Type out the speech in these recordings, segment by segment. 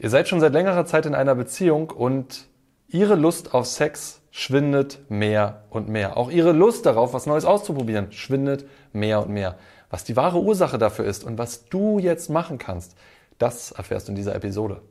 Ihr seid schon seit längerer Zeit in einer Beziehung und ihre Lust auf Sex schwindet mehr und mehr. Auch ihre Lust darauf, was Neues auszuprobieren, schwindet mehr und mehr. Was die wahre Ursache dafür ist und was du jetzt machen kannst, das erfährst du in dieser Episode.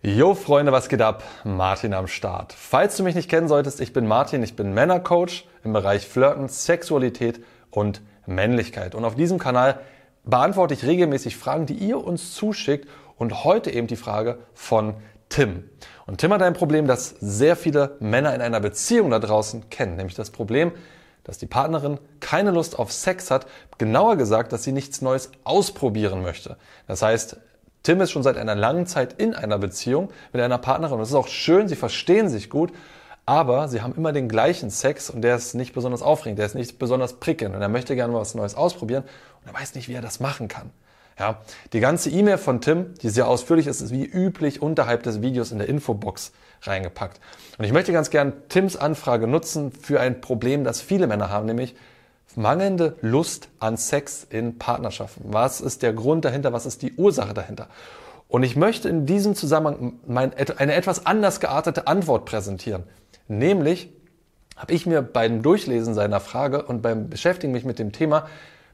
Jo Freunde, was geht ab? Martin am Start. Falls du mich nicht kennen solltest, ich bin Martin, ich bin Männercoach im Bereich Flirten, Sexualität und Männlichkeit. Und auf diesem Kanal beantworte ich regelmäßig Fragen, die ihr uns zuschickt und heute eben die Frage von Tim. Und Tim hat ein Problem, das sehr viele Männer in einer Beziehung da draußen kennen, nämlich das Problem, dass die Partnerin keine Lust auf Sex hat, genauer gesagt, dass sie nichts Neues ausprobieren möchte. Das heißt, Tim ist schon seit einer langen Zeit in einer Beziehung mit einer Partnerin und es ist auch schön, sie verstehen sich gut, aber sie haben immer den gleichen Sex und der ist nicht besonders aufregend, der ist nicht besonders prickelnd und er möchte gerne was Neues ausprobieren und er weiß nicht, wie er das machen kann. Ja, die ganze E-Mail von Tim, die sehr ausführlich ist, ist wie üblich unterhalb des Videos in der Infobox reingepackt. Und ich möchte ganz gern Tims Anfrage nutzen für ein Problem, das viele Männer haben, nämlich mangelnde Lust an Sex in Partnerschaften. Was ist der Grund dahinter? Was ist die Ursache dahinter? Und ich möchte in diesem Zusammenhang mein, eine etwas anders geartete Antwort präsentieren. Nämlich habe ich mir beim Durchlesen seiner Frage und beim Beschäftigen mich mit dem Thema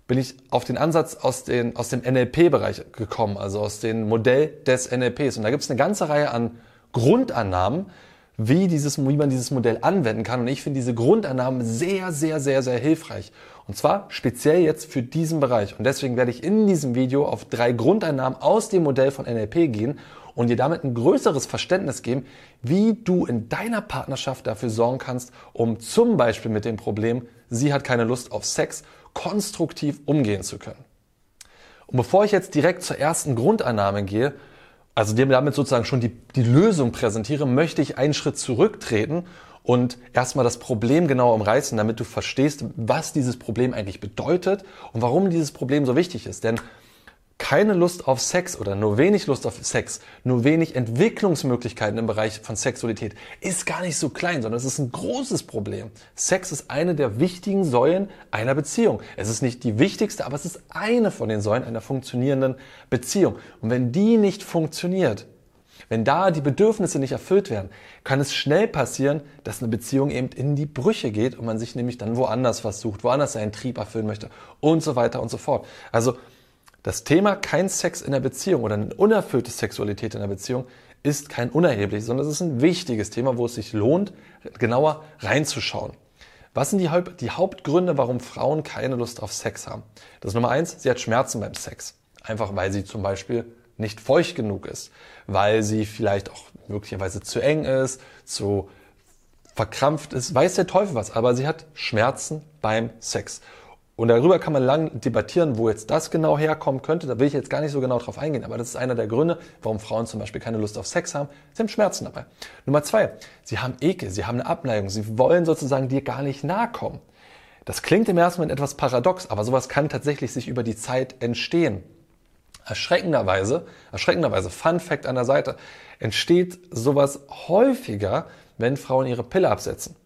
bin ich auf den Ansatz aus, den, aus dem NLP-Bereich gekommen, also aus dem Modell des NLPs. Und da gibt es eine ganze Reihe an Grundannahmen, wie, dieses, wie man dieses Modell anwenden kann. Und ich finde diese Grundannahmen sehr, sehr, sehr, sehr hilfreich. Und zwar speziell jetzt für diesen Bereich. Und deswegen werde ich in diesem Video auf drei Grundannahmen aus dem Modell von NLP gehen und dir damit ein größeres Verständnis geben, wie du in deiner Partnerschaft dafür sorgen kannst, um zum Beispiel mit dem Problem, sie hat keine Lust auf Sex, konstruktiv umgehen zu können. Und bevor ich jetzt direkt zur ersten Grundannahme gehe, also dir damit sozusagen schon die, die Lösung präsentiere, möchte ich einen Schritt zurücktreten und erstmal das Problem genau umreißen, damit du verstehst, was dieses Problem eigentlich bedeutet und warum dieses Problem so wichtig ist. Denn keine Lust auf Sex oder nur wenig Lust auf Sex, nur wenig Entwicklungsmöglichkeiten im Bereich von Sexualität ist gar nicht so klein, sondern es ist ein großes Problem. Sex ist eine der wichtigen Säulen einer Beziehung. Es ist nicht die wichtigste, aber es ist eine von den Säulen einer funktionierenden Beziehung. Und wenn die nicht funktioniert, wenn da die Bedürfnisse nicht erfüllt werden, kann es schnell passieren, dass eine Beziehung eben in die Brüche geht und man sich nämlich dann woanders was sucht, woanders seinen Trieb erfüllen möchte und so weiter und so fort. Also das Thema kein Sex in der Beziehung oder eine unerfüllte Sexualität in der Beziehung ist kein unerhebliches, sondern es ist ein wichtiges Thema, wo es sich lohnt, genauer reinzuschauen. Was sind die, Haupt die Hauptgründe, warum Frauen keine Lust auf Sex haben? Das ist Nummer eins, sie hat Schmerzen beim Sex. Einfach weil sie zum Beispiel nicht feucht genug ist, weil sie vielleicht auch möglicherweise zu eng ist, zu verkrampft ist, weiß der Teufel was, aber sie hat Schmerzen beim Sex. Und darüber kann man lang debattieren, wo jetzt das genau herkommen könnte. Da will ich jetzt gar nicht so genau drauf eingehen, aber das ist einer der Gründe, warum Frauen zum Beispiel keine Lust auf Sex haben. Sie haben Schmerzen dabei. Nummer zwei, sie haben Ekel, sie haben eine Abneigung, sie wollen sozusagen dir gar nicht nahe kommen. Das klingt im ersten Moment etwas paradox, aber sowas kann tatsächlich sich über die Zeit entstehen. Erschreckenderweise, erschreckenderweise, Fun Fact an der Seite, entsteht sowas häufiger, wenn Frauen ihre Pille absetzen.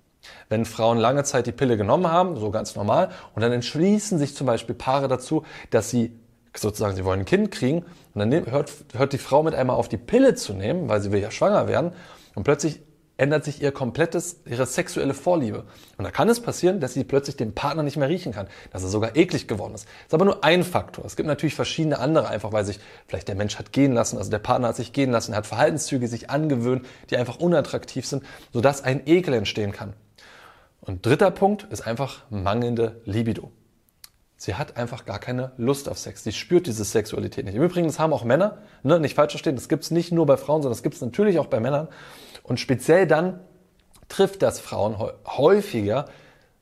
Wenn Frauen lange Zeit die Pille genommen haben, so ganz normal, und dann entschließen sich zum Beispiel Paare dazu, dass sie sozusagen, sie wollen ein Kind kriegen, und dann hört, hört die Frau mit einmal auf, die Pille zu nehmen, weil sie will ja schwanger werden, und plötzlich ändert sich ihr komplettes, ihre sexuelle Vorliebe. Und da kann es passieren, dass sie plötzlich den Partner nicht mehr riechen kann, dass er sogar eklig geworden ist. Das ist aber nur ein Faktor. Es gibt natürlich verschiedene andere, einfach weil sich vielleicht der Mensch hat gehen lassen, also der Partner hat sich gehen lassen, er hat Verhaltenszüge sich angewöhnt, die einfach unattraktiv sind, sodass ein Ekel entstehen kann. Und dritter Punkt ist einfach mangelnde Libido. Sie hat einfach gar keine Lust auf Sex. Sie spürt diese Sexualität nicht. Im Übrigen, das haben auch Männer, ne, nicht falsch verstehen, das gibt's nicht nur bei Frauen, sondern das gibt's natürlich auch bei Männern. Und speziell dann trifft das Frauen häufiger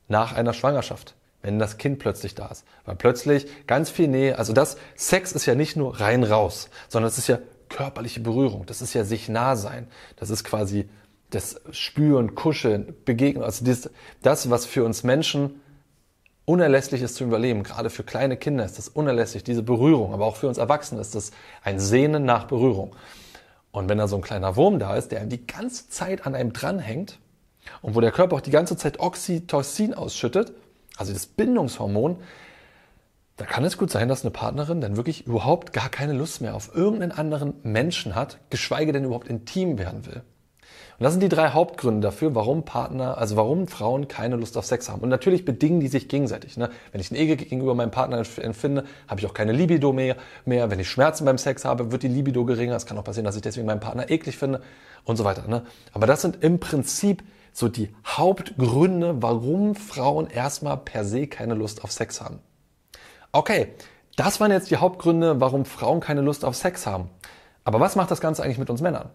nach einer Schwangerschaft, wenn das Kind plötzlich da ist. Weil plötzlich ganz viel Nähe, also das Sex ist ja nicht nur rein raus, sondern es ist ja körperliche Berührung, das ist ja sich nah sein, das ist quasi das Spüren, Kuscheln, Begegnen, also das, das, was für uns Menschen unerlässlich ist zum Überleben. Gerade für kleine Kinder ist das unerlässlich, diese Berührung. Aber auch für uns Erwachsene ist das ein Sehnen nach Berührung. Und wenn da so ein kleiner Wurm da ist, der einem die ganze Zeit an einem dranhängt und wo der Körper auch die ganze Zeit Oxytocin ausschüttet, also das Bindungshormon, da kann es gut sein, dass eine Partnerin dann wirklich überhaupt gar keine Lust mehr auf irgendeinen anderen Menschen hat, geschweige denn überhaupt intim werden will. Und das sind die drei Hauptgründe dafür, warum Partner, also warum Frauen keine Lust auf Sex haben. Und natürlich bedingen die sich gegenseitig. Ne? Wenn ich eine Ehe gegenüber meinem Partner empfinde, habe ich auch keine Libido mehr, mehr. Wenn ich Schmerzen beim Sex habe, wird die Libido geringer. Es kann auch passieren, dass ich deswegen meinen Partner eklig finde und so weiter. Ne? Aber das sind im Prinzip so die Hauptgründe, warum Frauen erstmal per se keine Lust auf Sex haben. Okay, das waren jetzt die Hauptgründe, warum Frauen keine Lust auf Sex haben. Aber was macht das Ganze eigentlich mit uns Männern?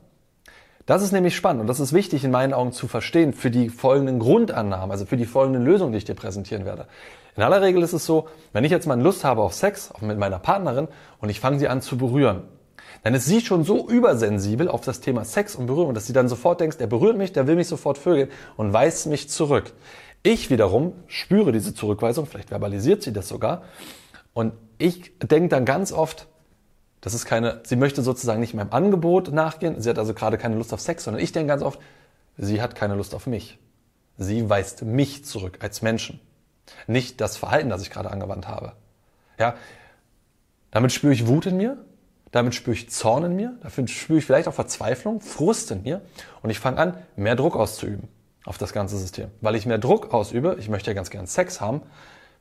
Das ist nämlich spannend und das ist wichtig in meinen Augen zu verstehen für die folgenden Grundannahmen, also für die folgenden Lösungen, die ich dir präsentieren werde. In aller Regel ist es so, wenn ich jetzt mal Lust habe auf Sex mit meiner Partnerin und ich fange sie an zu berühren, dann ist sie schon so übersensibel auf das Thema Sex und Berührung, dass sie dann sofort denkt, der berührt mich, der will mich sofort vögeln und weist mich zurück. Ich wiederum spüre diese Zurückweisung, vielleicht verbalisiert sie das sogar, und ich denke dann ganz oft, das ist keine, sie möchte sozusagen nicht meinem Angebot nachgehen. Sie hat also gerade keine Lust auf Sex, sondern ich denke ganz oft, sie hat keine Lust auf mich. Sie weist mich zurück als Menschen. Nicht das Verhalten, das ich gerade angewandt habe. Ja, damit spüre ich Wut in mir, damit spüre ich Zorn in mir, dafür spüre ich vielleicht auch Verzweiflung, Frust in mir und ich fange an, mehr Druck auszuüben auf das ganze System. Weil ich mehr Druck ausübe, ich möchte ja ganz gern Sex haben,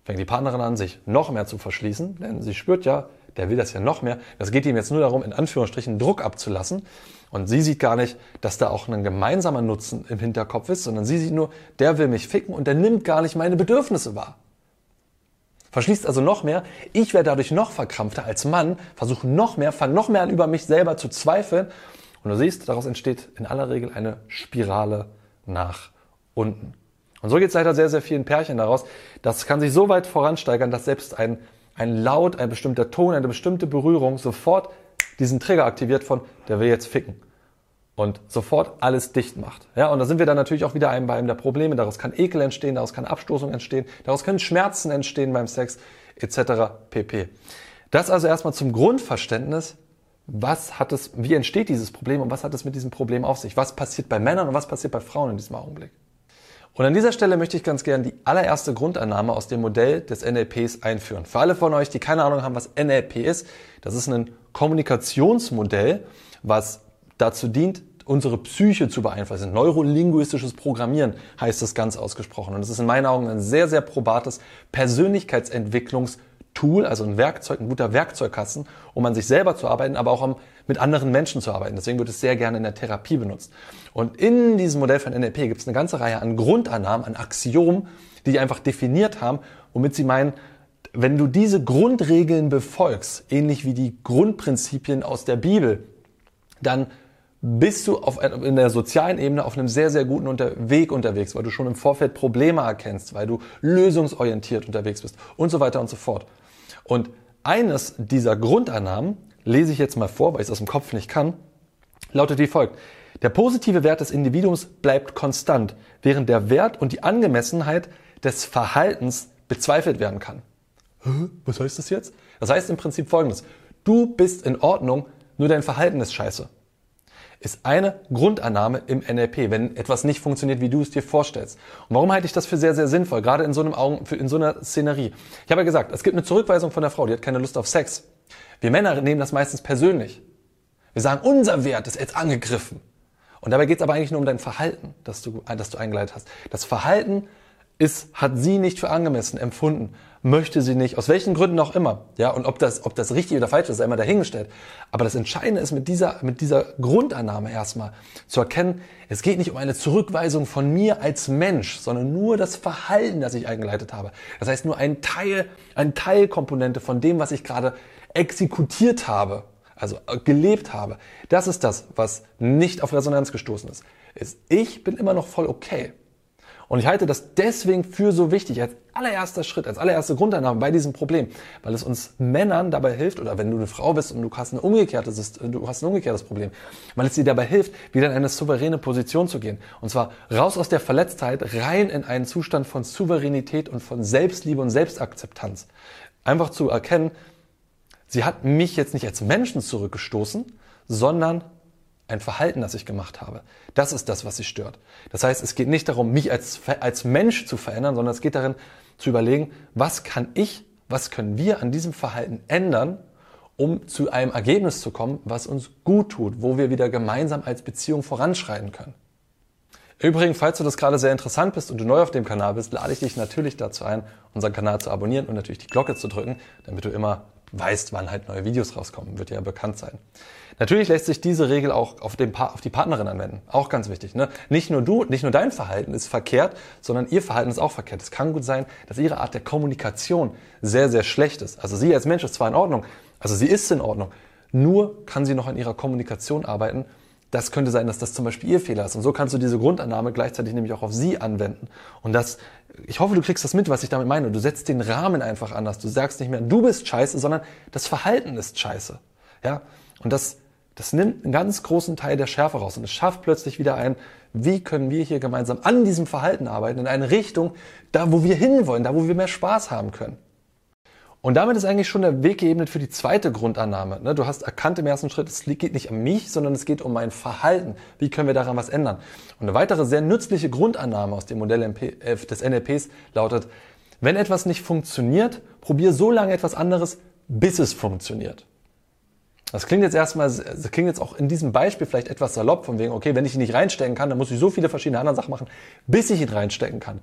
fängt die Partnerin an, sich noch mehr zu verschließen, denn sie spürt ja, der will das ja noch mehr. Das geht ihm jetzt nur darum, in Anführungsstrichen Druck abzulassen. Und sie sieht gar nicht, dass da auch ein gemeinsamer Nutzen im Hinterkopf ist, sondern sie sieht nur, der will mich ficken und der nimmt gar nicht meine Bedürfnisse wahr. Verschließt also noch mehr. Ich werde dadurch noch verkrampfter als Mann, versuche noch mehr, fange noch mehr an, über mich selber zu zweifeln. Und du siehst, daraus entsteht in aller Regel eine Spirale nach unten. Und so geht es leider sehr, sehr vielen Pärchen daraus. Das kann sich so weit voransteigern, dass selbst ein ein Laut, ein bestimmter Ton, eine bestimmte Berührung sofort diesen Trigger aktiviert von, der will jetzt ficken. Und sofort alles dicht macht. Ja, und da sind wir dann natürlich auch wieder bei einem der Probleme. Daraus kann Ekel entstehen, daraus kann Abstoßung entstehen, daraus können Schmerzen entstehen beim Sex, etc. pp. Das also erstmal zum Grundverständnis, was hat es, wie entsteht dieses Problem und was hat es mit diesem Problem auf sich? Was passiert bei Männern und was passiert bei Frauen in diesem Augenblick? Und an dieser Stelle möchte ich ganz gerne die allererste Grundannahme aus dem Modell des NLPs einführen. Für alle von euch, die keine Ahnung haben, was NLP ist, das ist ein Kommunikationsmodell, was dazu dient, unsere Psyche zu beeinflussen. Neurolinguistisches Programmieren heißt es ganz ausgesprochen. Und es ist in meinen Augen ein sehr, sehr probates Persönlichkeitsentwicklungs- Tool, also ein Werkzeug, ein guter Werkzeugkasten, um an sich selber zu arbeiten, aber auch um mit anderen Menschen zu arbeiten. Deswegen wird es sehr gerne in der Therapie benutzt. Und in diesem Modell von NLP gibt es eine ganze Reihe an Grundannahmen, an Axiomen, die die einfach definiert haben, womit sie meinen, wenn du diese Grundregeln befolgst, ähnlich wie die Grundprinzipien aus der Bibel, dann bist du auf, in der sozialen Ebene auf einem sehr, sehr guten Weg unterwegs, weil du schon im Vorfeld Probleme erkennst, weil du lösungsorientiert unterwegs bist und so weiter und so fort. Und eines dieser Grundannahmen lese ich jetzt mal vor, weil ich es aus dem Kopf nicht kann, lautet wie folgt. Der positive Wert des Individuums bleibt konstant, während der Wert und die Angemessenheit des Verhaltens bezweifelt werden kann. Was heißt das jetzt? Das heißt im Prinzip folgendes. Du bist in Ordnung, nur dein Verhalten ist scheiße ist eine Grundannahme im NLP, wenn etwas nicht funktioniert, wie du es dir vorstellst. Und warum halte ich das für sehr, sehr sinnvoll, gerade in so, einem Augen, in so einer Szenerie? Ich habe ja gesagt, es gibt eine Zurückweisung von der Frau, die hat keine Lust auf Sex. Wir Männer nehmen das meistens persönlich. Wir sagen, unser Wert ist jetzt angegriffen. Und dabei geht es aber eigentlich nur um dein Verhalten, das du, das du eingeleitet hast. Das Verhalten ist, hat sie nicht für angemessen empfunden möchte sie nicht, aus welchen Gründen auch immer. Ja, und ob das, ob das richtig oder falsch ist, ist einmal dahingestellt. Aber das Entscheidende ist mit dieser, mit dieser Grundannahme erstmal zu erkennen, es geht nicht um eine Zurückweisung von mir als Mensch, sondern nur das Verhalten, das ich eingeleitet habe. Das heißt nur ein Teil, eine Teilkomponente von dem, was ich gerade exekutiert habe, also gelebt habe. Das ist das, was nicht auf Resonanz gestoßen. Ist, ich bin immer noch voll okay. Und ich halte das deswegen für so wichtig, als allererster Schritt, als allererste Grundannahme bei diesem Problem, weil es uns Männern dabei hilft, oder wenn du eine Frau bist und du hast, eine umgekehrtes, du hast ein umgekehrtes Problem, weil es dir dabei hilft, wieder in eine souveräne Position zu gehen. Und zwar raus aus der Verletztheit, rein in einen Zustand von Souveränität und von Selbstliebe und Selbstakzeptanz. Einfach zu erkennen, sie hat mich jetzt nicht als Menschen zurückgestoßen, sondern ein Verhalten, das ich gemacht habe. Das ist das, was sie stört. Das heißt, es geht nicht darum, mich als, als Mensch zu verändern, sondern es geht darin, zu überlegen, was kann ich Was können wir an diesem Verhalten ändern, um zu einem Ergebnis zu kommen, was uns gut tut, wo wir wieder gemeinsam als Beziehung voranschreiten können? Übrigens, falls du das gerade sehr interessant bist und du neu auf dem Kanal bist, lade ich dich natürlich dazu ein, unseren Kanal zu abonnieren und natürlich die Glocke zu drücken, damit du immer weißt, wann halt neue Videos rauskommen. Wird ja bekannt sein. Natürlich lässt sich diese Regel auch auf, den auf die Partnerin anwenden. Auch ganz wichtig. Ne? Nicht nur du, nicht nur dein Verhalten ist verkehrt, sondern ihr Verhalten ist auch verkehrt. Es kann gut sein, dass ihre Art der Kommunikation sehr, sehr schlecht ist. Also sie als Mensch ist zwar in Ordnung, also sie ist in Ordnung, nur kann sie noch an ihrer Kommunikation arbeiten das könnte sein, dass das zum Beispiel ihr Fehler ist. Und so kannst du diese Grundannahme gleichzeitig nämlich auch auf sie anwenden. Und das, ich hoffe, du kriegst das mit, was ich damit meine. Du setzt den Rahmen einfach anders. Du sagst nicht mehr, du bist scheiße, sondern das Verhalten ist scheiße. Ja? Und das, das nimmt einen ganz großen Teil der Schärfe raus. Und es schafft plötzlich wieder ein, wie können wir hier gemeinsam an diesem Verhalten arbeiten, in eine Richtung, da wo wir hinwollen, da wo wir mehr Spaß haben können. Und damit ist eigentlich schon der Weg geebnet für die zweite Grundannahme. Ne? Du hast erkannt im ersten Schritt, es geht nicht um mich, sondern es geht um mein Verhalten. Wie können wir daran was ändern? Und eine weitere sehr nützliche Grundannahme aus dem Modell äh, des NLPs lautet, wenn etwas nicht funktioniert, probier so lange etwas anderes, bis es funktioniert. Das klingt jetzt erstmal, das klingt jetzt auch in diesem Beispiel vielleicht etwas salopp, von wegen, okay, wenn ich ihn nicht reinstecken kann, dann muss ich so viele verschiedene andere Sachen machen, bis ich ihn reinstecken kann.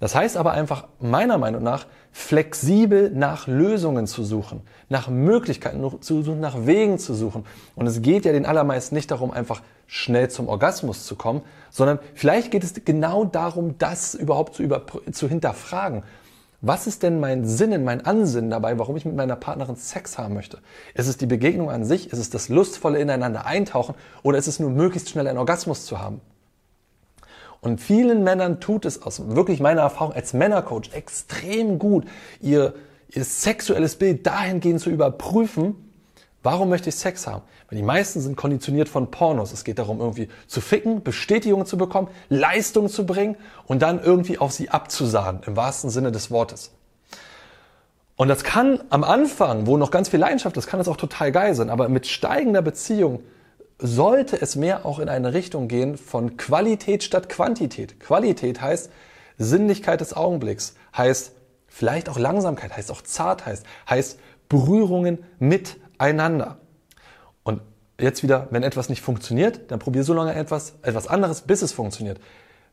Das heißt aber einfach, meiner Meinung nach, flexibel nach Lösungen zu suchen, nach Möglichkeiten zu suchen, nach Wegen zu suchen. Und es geht ja den allermeisten nicht darum, einfach schnell zum Orgasmus zu kommen, sondern vielleicht geht es genau darum, das überhaupt zu, über, zu hinterfragen. Was ist denn mein Sinnen, mein Ansinnen dabei, warum ich mit meiner Partnerin Sex haben möchte? Ist es die Begegnung an sich? Ist es das lustvolle Ineinander eintauchen? Oder ist es nur möglichst schnell einen Orgasmus zu haben? Und vielen Männern tut es aus wirklich meiner Erfahrung als Männercoach extrem gut, ihr, ihr sexuelles Bild dahingehend zu überprüfen, Warum möchte ich Sex haben? Weil die meisten sind konditioniert von Pornos. Es geht darum, irgendwie zu ficken, Bestätigung zu bekommen, Leistung zu bringen und dann irgendwie auf sie abzusahnen, im wahrsten Sinne des Wortes. Und das kann am Anfang, wo noch ganz viel Leidenschaft ist, kann das auch total geil sein. Aber mit steigender Beziehung sollte es mehr auch in eine Richtung gehen von Qualität statt Quantität. Qualität heißt Sinnlichkeit des Augenblicks, heißt vielleicht auch Langsamkeit, heißt auch Zartheit, heißt Berührungen miteinander. Und jetzt wieder, wenn etwas nicht funktioniert, dann probier so lange etwas, etwas anderes, bis es funktioniert.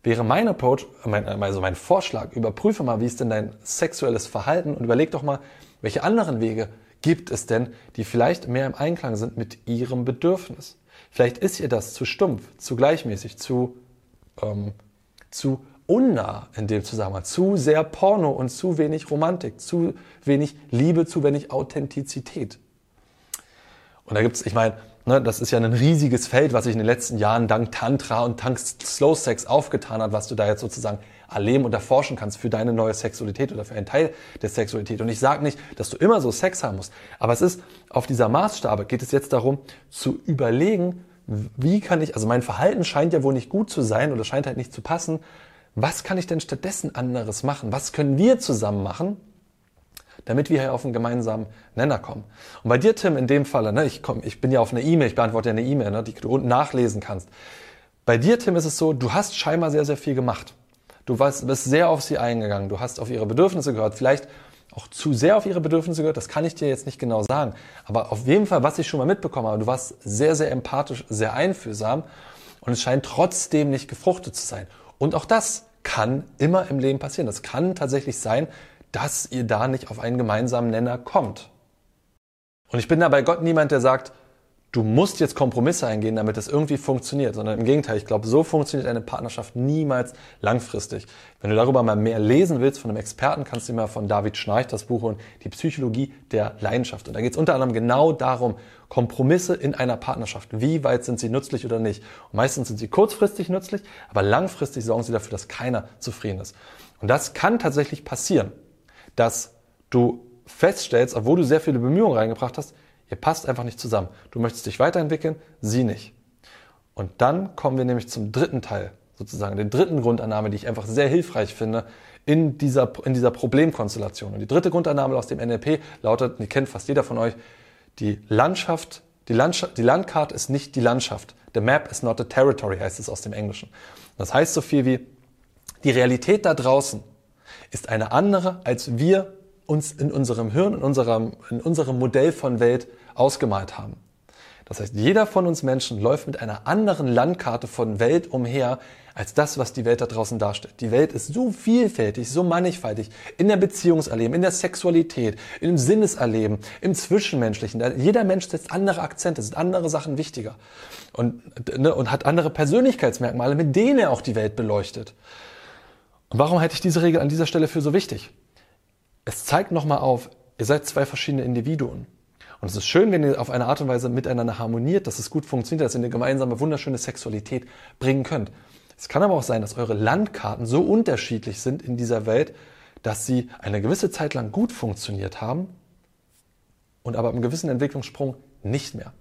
Wäre mein Approach, mein, also mein Vorschlag, überprüfe mal, wie ist denn dein sexuelles Verhalten und überleg doch mal, welche anderen Wege gibt es denn, die vielleicht mehr im Einklang sind mit ihrem Bedürfnis. Vielleicht ist ihr das zu stumpf, zu gleichmäßig, zu, ähm, zu unnah in dem Zusammenhang, zu sehr Porno und zu wenig Romantik, zu wenig Liebe, zu wenig Authentizität. Und da gibt's, ich meine, ne, das ist ja ein riesiges Feld, was sich in den letzten Jahren dank Tantra und dank Slow Sex aufgetan hat, was du da jetzt sozusagen erleben und erforschen kannst für deine neue Sexualität oder für einen Teil der Sexualität. Und ich sage nicht, dass du immer so Sex haben musst, aber es ist auf dieser Maßstabe geht es jetzt darum zu überlegen, wie kann ich, also mein Verhalten scheint ja wohl nicht gut zu sein oder scheint halt nicht zu passen. Was kann ich denn stattdessen anderes machen? Was können wir zusammen machen, damit wir hier auf einen gemeinsamen Nenner kommen. Und bei dir, Tim, in dem Falle, ne, ich, komm, ich bin ja auf eine E-Mail, ich beantworte ja eine E-Mail, ne, die du unten nachlesen kannst. Bei dir, Tim, ist es so, du hast scheinbar sehr, sehr viel gemacht. Du warst, bist sehr auf sie eingegangen. Du hast auf ihre Bedürfnisse gehört. Vielleicht auch zu sehr auf ihre Bedürfnisse gehört. Das kann ich dir jetzt nicht genau sagen. Aber auf jeden Fall, was ich schon mal mitbekommen habe, du warst sehr, sehr empathisch, sehr einfühlsam. Und es scheint trotzdem nicht gefruchtet zu sein. Und auch das kann immer im Leben passieren. Das kann tatsächlich sein, dass ihr da nicht auf einen gemeinsamen Nenner kommt. Und ich bin da bei Gott niemand, der sagt, du musst jetzt Kompromisse eingehen, damit es irgendwie funktioniert, sondern im Gegenteil, ich glaube, so funktioniert eine Partnerschaft niemals langfristig. Wenn du darüber mal mehr lesen willst von einem Experten, kannst du mal von David Schnarch das Buch holen, Die Psychologie der Leidenschaft. Und da geht es unter anderem genau darum, Kompromisse in einer Partnerschaft. Wie weit sind sie nützlich oder nicht? Und meistens sind sie kurzfristig nützlich, aber langfristig sorgen sie dafür, dass keiner zufrieden ist. Und das kann tatsächlich passieren, dass du feststellst, obwohl du sehr viele Bemühungen reingebracht hast, Ihr passt einfach nicht zusammen. Du möchtest dich weiterentwickeln, sie nicht. Und dann kommen wir nämlich zum dritten Teil, sozusagen, den dritten Grundannahme, die ich einfach sehr hilfreich finde in dieser, in dieser Problemkonstellation. Und die dritte Grundannahme aus dem NLP lautet, die kennt fast jeder von euch, die Landschaft, die, Landschaft, die Landkarte ist nicht die Landschaft. The map is not a territory, heißt es aus dem Englischen. Das heißt so viel wie, die Realität da draußen ist eine andere, als wir uns in unserem Hirn, in unserem, in unserem Modell von Welt ausgemalt haben. Das heißt, jeder von uns Menschen läuft mit einer anderen Landkarte von Welt umher, als das, was die Welt da draußen darstellt. Die Welt ist so vielfältig, so mannigfaltig in der Beziehungserleben, in der Sexualität, im Sinneserleben, im Zwischenmenschlichen. Jeder Mensch setzt andere Akzente, sind andere Sachen wichtiger und, ne, und hat andere Persönlichkeitsmerkmale, mit denen er auch die Welt beleuchtet. Und warum halte ich diese Regel an dieser Stelle für so wichtig? Es zeigt nochmal auf, ihr seid zwei verschiedene Individuen. Und es ist schön, wenn ihr auf eine Art und Weise miteinander harmoniert, dass es gut funktioniert, dass ihr eine gemeinsame, wunderschöne Sexualität bringen könnt. Es kann aber auch sein, dass eure Landkarten so unterschiedlich sind in dieser Welt, dass sie eine gewisse Zeit lang gut funktioniert haben und aber einem gewissen Entwicklungssprung nicht mehr.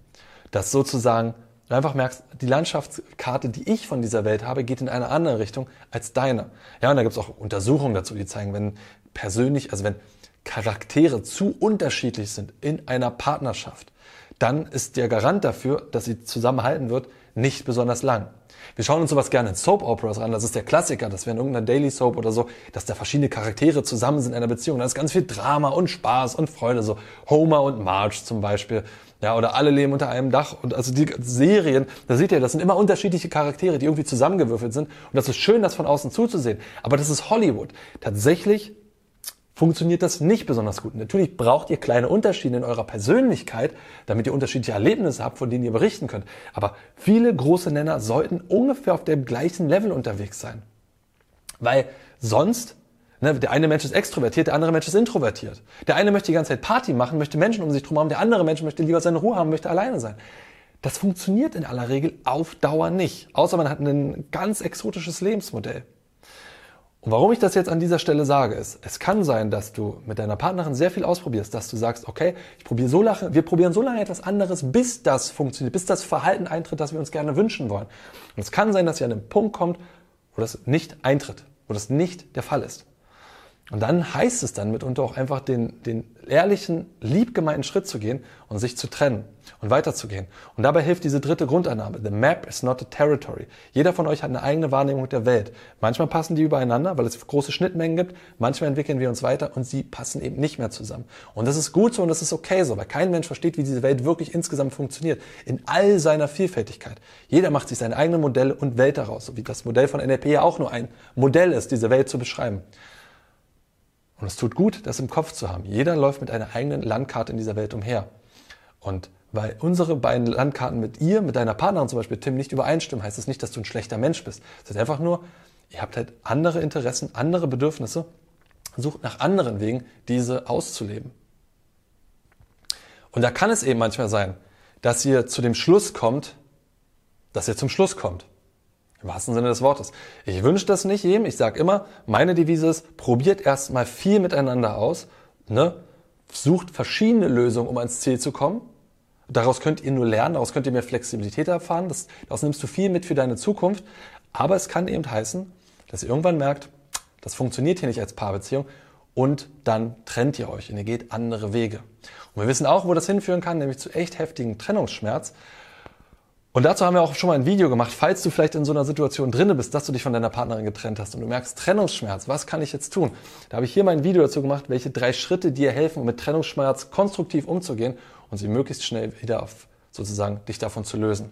Dass sozusagen du einfach merkst, die Landschaftskarte, die ich von dieser Welt habe, geht in eine andere Richtung als deine. Ja, und da gibt es auch Untersuchungen dazu, die zeigen, wenn persönlich, also wenn Charaktere zu unterschiedlich sind in einer Partnerschaft, dann ist der Garant dafür, dass sie zusammenhalten wird, nicht besonders lang. Wir schauen uns sowas gerne in Soap Operas an. Das ist der Klassiker, dass wir in irgendeiner Daily Soap oder so, dass da verschiedene Charaktere zusammen sind in einer Beziehung. Da ist ganz viel Drama und Spaß und Freude. So Homer und Marge zum Beispiel. Ja, oder alle leben unter einem Dach. Und also die Serien, da seht ihr, das sind immer unterschiedliche Charaktere, die irgendwie zusammengewürfelt sind. Und das ist schön, das von außen zuzusehen. Aber das ist Hollywood. Tatsächlich funktioniert das nicht besonders gut. Natürlich braucht ihr kleine Unterschiede in eurer Persönlichkeit, damit ihr unterschiedliche Erlebnisse habt, von denen ihr berichten könnt. Aber viele große Nenner sollten ungefähr auf dem gleichen Level unterwegs sein. Weil sonst, ne, der eine Mensch ist extrovertiert, der andere Mensch ist introvertiert. Der eine möchte die ganze Zeit Party machen, möchte Menschen um sich drum haben, der andere Mensch möchte lieber seine Ruhe haben, möchte alleine sein. Das funktioniert in aller Regel auf Dauer nicht. Außer man hat ein ganz exotisches Lebensmodell. Und warum ich das jetzt an dieser Stelle sage, ist, es kann sein, dass du mit deiner Partnerin sehr viel ausprobierst, dass du sagst, okay, ich probiere so lange, wir probieren so lange etwas anderes, bis das funktioniert, bis das Verhalten eintritt, das wir uns gerne wünschen wollen. Und es kann sein, dass ihr an einen Punkt kommt, wo das nicht eintritt, wo das nicht der Fall ist. Und dann heißt es dann mitunter auch einfach den, den ehrlichen, liebgemeinten Schritt zu gehen und sich zu trennen und weiterzugehen. Und dabei hilft diese dritte Grundannahme. The map is not a territory. Jeder von euch hat eine eigene Wahrnehmung der Welt. Manchmal passen die übereinander, weil es große Schnittmengen gibt. Manchmal entwickeln wir uns weiter und sie passen eben nicht mehr zusammen. Und das ist gut so und das ist okay so, weil kein Mensch versteht, wie diese Welt wirklich insgesamt funktioniert. In all seiner Vielfältigkeit. Jeder macht sich seine eigenen Modelle und Welt daraus. So wie das Modell von NLP ja auch nur ein Modell ist, diese Welt zu beschreiben. Und es tut gut, das im Kopf zu haben. Jeder läuft mit einer eigenen Landkarte in dieser Welt umher. Und weil unsere beiden Landkarten mit ihr, mit deiner Partnerin zum Beispiel, Tim, nicht übereinstimmen, heißt das nicht, dass du ein schlechter Mensch bist. Es ist einfach nur, ihr habt halt andere Interessen, andere Bedürfnisse, sucht nach anderen Wegen, diese auszuleben. Und da kann es eben manchmal sein, dass ihr zu dem Schluss kommt, dass ihr zum Schluss kommt. Im wahrsten Sinne des Wortes. Ich wünsche das nicht jedem. Ich sage immer, meine Devise ist, probiert erstmal viel miteinander aus. Ne? Sucht verschiedene Lösungen, um ans Ziel zu kommen. Daraus könnt ihr nur lernen, daraus könnt ihr mehr Flexibilität erfahren. Das, daraus nimmst du viel mit für deine Zukunft. Aber es kann eben heißen, dass ihr irgendwann merkt, das funktioniert hier nicht als Paarbeziehung und dann trennt ihr euch und ihr geht andere Wege. Und wir wissen auch, wo das hinführen kann, nämlich zu echt heftigen Trennungsschmerz. Und dazu haben wir auch schon mal ein Video gemacht, falls du vielleicht in so einer Situation drinne bist, dass du dich von deiner Partnerin getrennt hast und du merkst Trennungsschmerz, was kann ich jetzt tun? Da habe ich hier mal ein Video dazu gemacht, welche drei Schritte dir helfen, um mit Trennungsschmerz konstruktiv umzugehen und sie möglichst schnell wieder auf sozusagen dich davon zu lösen.